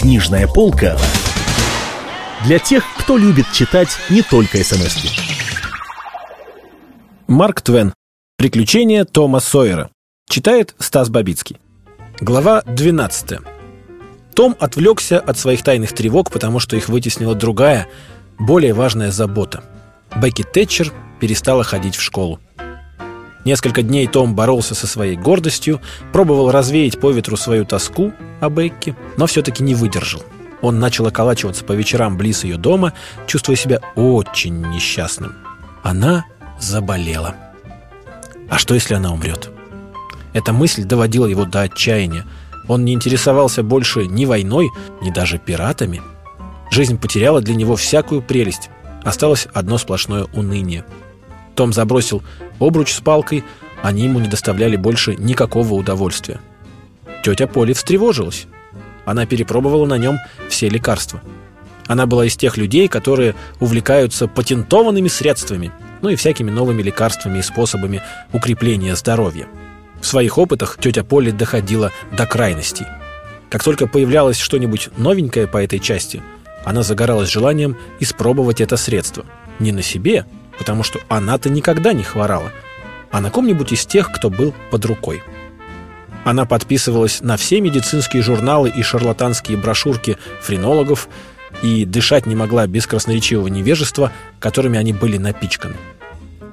Книжная полка для тех, кто любит читать не только смс -ки. Марк Твен. Приключения Тома Сойера. Читает Стас Бабицкий. Глава 12. Том отвлекся от своих тайных тревог, потому что их вытеснила другая, более важная забота. Бекки Тэтчер перестала ходить в школу. Несколько дней Том боролся со своей гордостью, пробовал развеять по ветру свою тоску о Бекке, но все-таки не выдержал. Он начал околачиваться по вечерам близ ее дома, чувствуя себя очень несчастным. Она заболела. А что, если она умрет? Эта мысль доводила его до отчаяния. Он не интересовался больше ни войной, ни даже пиратами. Жизнь потеряла для него всякую прелесть. Осталось одно сплошное уныние. Том забросил обруч с палкой, они ему не доставляли больше никакого удовольствия. Тетя Поли встревожилась. Она перепробовала на нем все лекарства. Она была из тех людей, которые увлекаются патентованными средствами, ну и всякими новыми лекарствами и способами укрепления здоровья. В своих опытах тетя Поли доходила до крайностей. Как только появлялось что-нибудь новенькое по этой части, она загоралась желанием испробовать это средство. Не на себе, потому что она-то никогда не хворала, а на ком-нибудь из тех, кто был под рукой. Она подписывалась на все медицинские журналы и шарлатанские брошюрки френологов и дышать не могла без красноречивого невежества, которыми они были напичканы.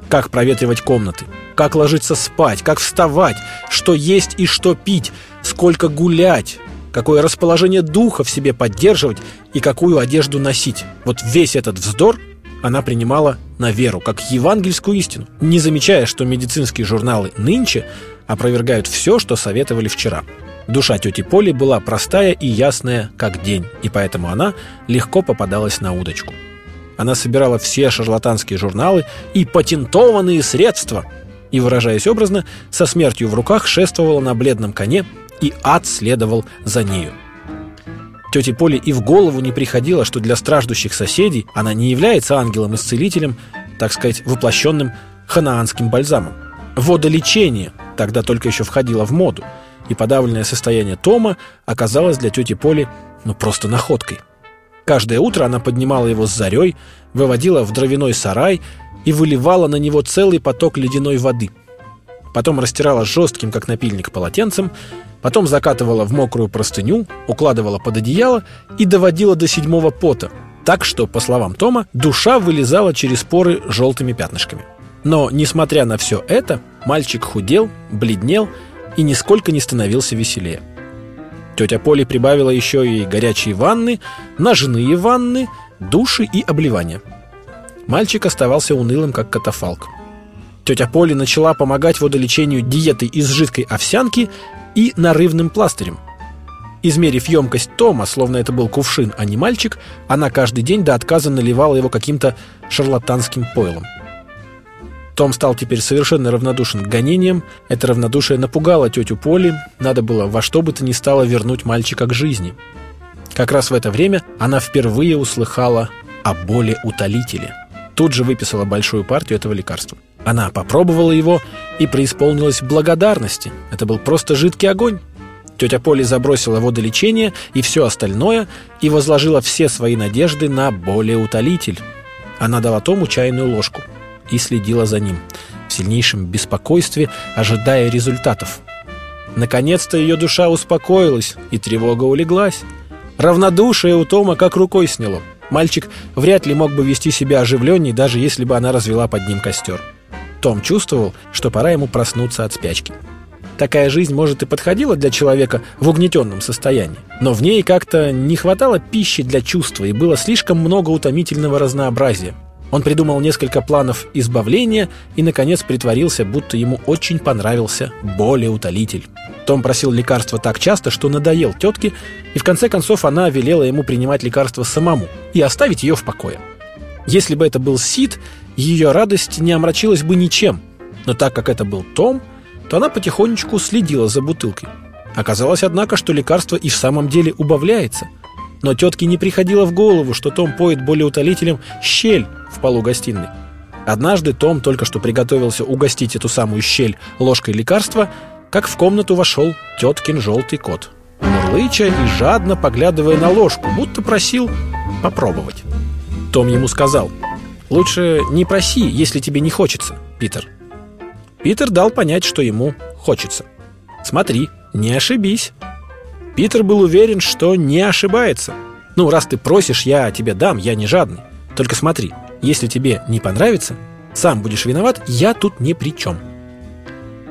Как проветривать комнаты, как ложиться спать, как вставать, что есть и что пить, сколько гулять, какое расположение духа в себе поддерживать и какую одежду носить. Вот весь этот вздор она принимала на веру, как евангельскую истину, не замечая, что медицинские журналы нынче опровергают все, что советовали вчера. Душа тети Поли была простая и ясная, как день, и поэтому она легко попадалась на удочку. Она собирала все шарлатанские журналы и патентованные средства, и, выражаясь образно, со смертью в руках шествовала на бледном коне, и ад следовал за нею. Тете Поле и в голову не приходило, что для страждущих соседей она не является ангелом-исцелителем, так сказать, воплощенным ханаанским бальзамом. Водолечение тогда только еще входило в моду, и подавленное состояние Тома оказалось для тети Поли ну просто находкой. Каждое утро она поднимала его с зарей, выводила в дровяной сарай и выливала на него целый поток ледяной воды. Потом растирала жестким, как напильник, полотенцем Потом закатывала в мокрую простыню, укладывала под одеяло и доводила до седьмого пота, так что, по словам Тома, душа вылезала через поры желтыми пятнышками. Но, несмотря на все это, мальчик худел, бледнел и нисколько не становился веселее. Тетя Поли прибавила еще и горячие ванны, ножные ванны, души и обливания. Мальчик оставался унылым, как катафалк. Тетя Поли начала помогать водолечению диетой из жидкой овсянки и нарывным пластырем. Измерив емкость Тома, словно это был кувшин, а не мальчик, она каждый день до отказа наливала его каким-то шарлатанским пойлом. Том стал теперь совершенно равнодушен к гонениям. Это равнодушие напугало тетю Поли. Надо было во что бы то ни стало вернуть мальчика к жизни. Как раз в это время она впервые услыхала о боли утолителе. Тут же выписала большую партию этого лекарства. Она попробовала его и преисполнилась благодарности. Это был просто жидкий огонь. Тетя Поли забросила водолечение и все остальное и возложила все свои надежды на более утолитель. Она дала Тому чайную ложку и следила за ним в сильнейшем беспокойстве, ожидая результатов. Наконец-то ее душа успокоилась, и тревога улеглась. Равнодушие у Тома как рукой сняло. Мальчик вряд ли мог бы вести себя оживленней, даже если бы она развела под ним костер. Том чувствовал, что пора ему проснуться от спячки. Такая жизнь, может, и подходила для человека в угнетенном состоянии, но в ней как-то не хватало пищи для чувства и было слишком много утомительного разнообразия. Он придумал несколько планов избавления и, наконец, притворился, будто ему очень понравился более утолитель. Том просил лекарства так часто, что надоел тетке, и в конце концов она велела ему принимать лекарство самому и оставить ее в покое. Если бы это был Сид, ее радость не омрачилась бы ничем. Но так как это был Том, то она потихонечку следила за бутылкой. Оказалось, однако, что лекарство и в самом деле убавляется. Но тетке не приходило в голову, что Том поет более утолителем щель в полу гостиной. Однажды Том только что приготовился угостить эту самую щель ложкой лекарства, как в комнату вошел теткин желтый кот – мурлыча и жадно поглядывая на ложку, будто просил попробовать. Том ему сказал, «Лучше не проси, если тебе не хочется, Питер». Питер дал понять, что ему хочется. «Смотри, не ошибись». Питер был уверен, что не ошибается. «Ну, раз ты просишь, я тебе дам, я не жадный. Только смотри, если тебе не понравится, сам будешь виноват, я тут ни при чем».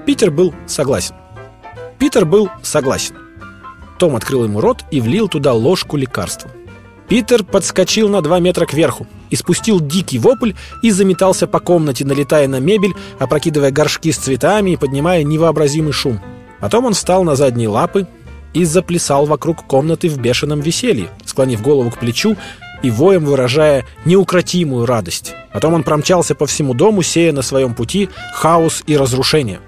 Питер был согласен. Питер был согласен. Том открыл ему рот и влил туда ложку лекарства. Питер подскочил на два метра кверху, испустил дикий вопль и заметался по комнате, налетая на мебель, опрокидывая горшки с цветами и поднимая невообразимый шум. Потом он встал на задние лапы и заплясал вокруг комнаты в бешеном веселье, склонив голову к плечу и воем выражая неукротимую радость. Потом он промчался по всему дому, сея на своем пути хаос и разрушение.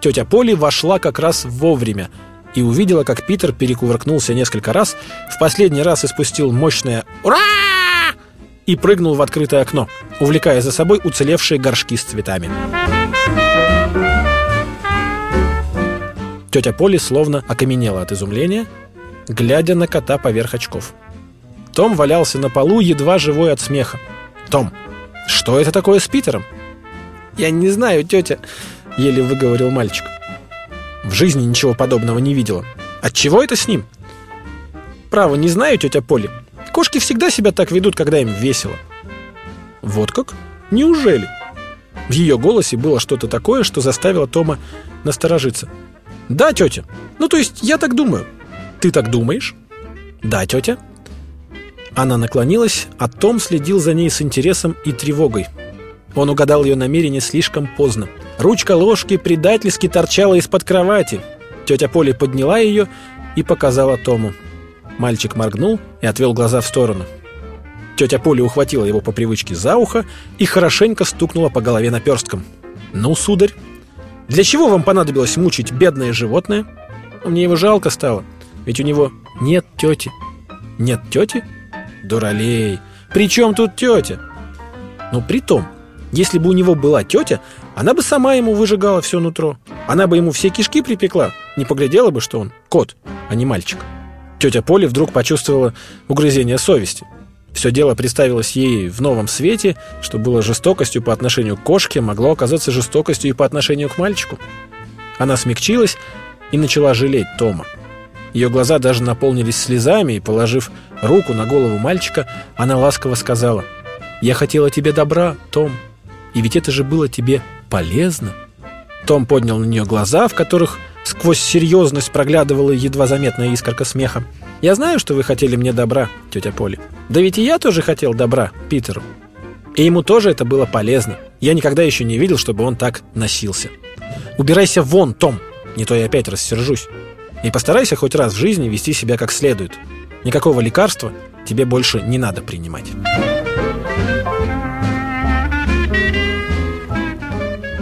Тетя Поли вошла как раз вовремя и увидела, как Питер перекувыркнулся несколько раз, в последний раз испустил мощное «Ура!» И прыгнул в открытое окно, увлекая за собой уцелевшие горшки с цветами. Тетя Поли словно окаменела от изумления, глядя на кота поверх очков. Том валялся на полу, едва живой от смеха. «Том, что это такое с Питером?» «Я не знаю, тетя», — еле выговорил мальчик. В жизни ничего подобного не видела. От чего это с ним? Право, не знаю, тетя Поли. Кошки всегда себя так ведут, когда им весело. Вот как? Неужели? В ее голосе было что-то такое, что заставило Тома насторожиться. Да, тетя. Ну, то есть, я так думаю. Ты так думаешь? Да, тетя. Она наклонилась, а Том следил за ней с интересом и тревогой. Он угадал ее намерение слишком поздно. Ручка ложки предательски торчала из-под кровати. Тетя Поли подняла ее и показала Тому. Мальчик моргнул и отвел глаза в сторону. Тетя Поли ухватила его по привычке за ухо и хорошенько стукнула по голове наперстком. «Ну, сударь, для чего вам понадобилось мучить бедное животное? Мне его жалко стало, ведь у него нет тети». «Нет тети? Дуралей! При чем тут тетя?» «Ну, при том, если бы у него была тетя, она бы сама ему выжигала все нутро. Она бы ему все кишки припекла. Не поглядела бы, что он кот, а не мальчик. Тетя Поля вдруг почувствовала угрызение совести. Все дело представилось ей в новом свете, что было жестокостью по отношению к кошке, могло оказаться жестокостью и по отношению к мальчику. Она смягчилась и начала жалеть Тома. Ее глаза даже наполнились слезами, и, положив руку на голову мальчика, она ласково сказала «Я хотела тебе добра, Том, и ведь это же было тебе полезно». Том поднял на нее глаза, в которых сквозь серьезность проглядывала едва заметная искорка смеха. «Я знаю, что вы хотели мне добра, тетя Поли. Да ведь и я тоже хотел добра Питеру. И ему тоже это было полезно. Я никогда еще не видел, чтобы он так носился. Убирайся вон, Том, не то я опять рассержусь. И постарайся хоть раз в жизни вести себя как следует. Никакого лекарства тебе больше не надо принимать».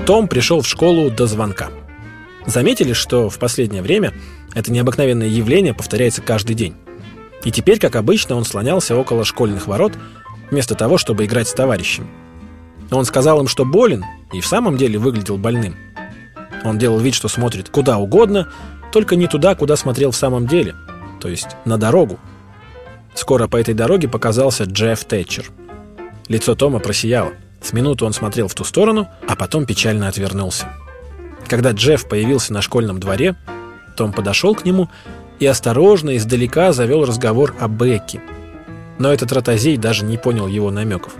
Том пришел в школу до звонка. Заметили, что в последнее время это необыкновенное явление повторяется каждый день. И теперь, как обычно, он слонялся около школьных ворот, вместо того, чтобы играть с товарищем. Он сказал им, что болен, и в самом деле выглядел больным. Он делал вид, что смотрит куда угодно, только не туда, куда смотрел в самом деле, то есть на дорогу. Скоро по этой дороге показался Джефф Тэтчер. Лицо Тома просияло. С минуту он смотрел в ту сторону, а потом печально отвернулся. Когда Джефф появился на школьном дворе, Том подошел к нему и осторожно издалека завел разговор о Бекке. Но этот ротозей даже не понял его намеков.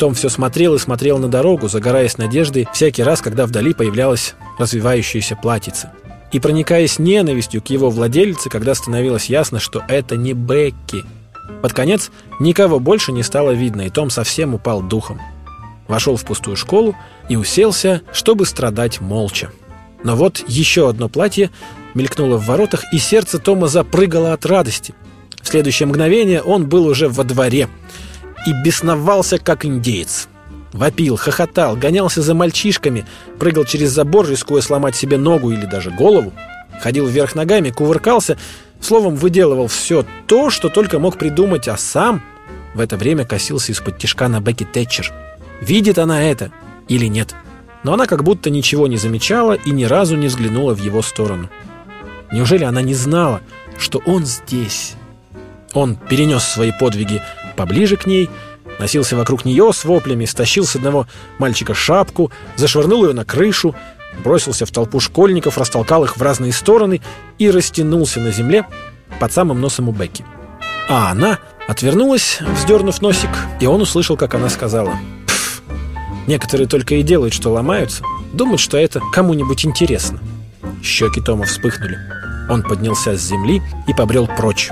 Том все смотрел и смотрел на дорогу, загораясь надеждой всякий раз, когда вдали появлялась развивающаяся платьице. И проникаясь ненавистью к его владельце, когда становилось ясно, что это не Бекки. Под конец никого больше не стало видно, и Том совсем упал духом вошел в пустую школу и уселся, чтобы страдать молча. Но вот еще одно платье мелькнуло в воротах, и сердце Тома запрыгало от радости. В следующее мгновение он был уже во дворе и бесновался, как индеец. Вопил, хохотал, гонялся за мальчишками, прыгал через забор, рискуя сломать себе ногу или даже голову, ходил вверх ногами, кувыркался, словом, выделывал все то, что только мог придумать, а сам в это время косился из-под тишка на Бекки Тэтчер – видит она это или нет. Но она как будто ничего не замечала и ни разу не взглянула в его сторону. Неужели она не знала, что он здесь. Он перенес свои подвиги поближе к ней, носился вокруг нее с воплями, стащил с одного мальчика шапку, зашвырнул ее на крышу, бросился в толпу школьников, растолкал их в разные стороны и растянулся на земле под самым носом у Бекки. А она отвернулась, вздернув носик, и он услышал, как она сказала «Пф, некоторые только и делают, что ломаются, думают, что это кому-нибудь интересно». Щеки Тома вспыхнули. Он поднялся с земли и побрел прочь,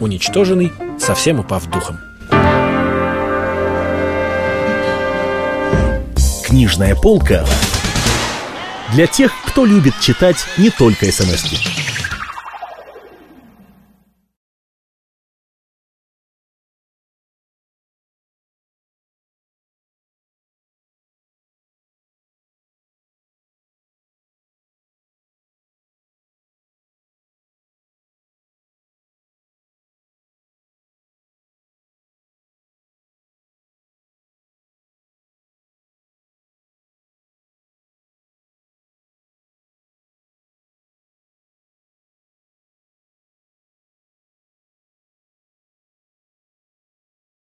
уничтоженный, совсем упав духом. Книжная полка для тех, кто любит читать не только смс -ки.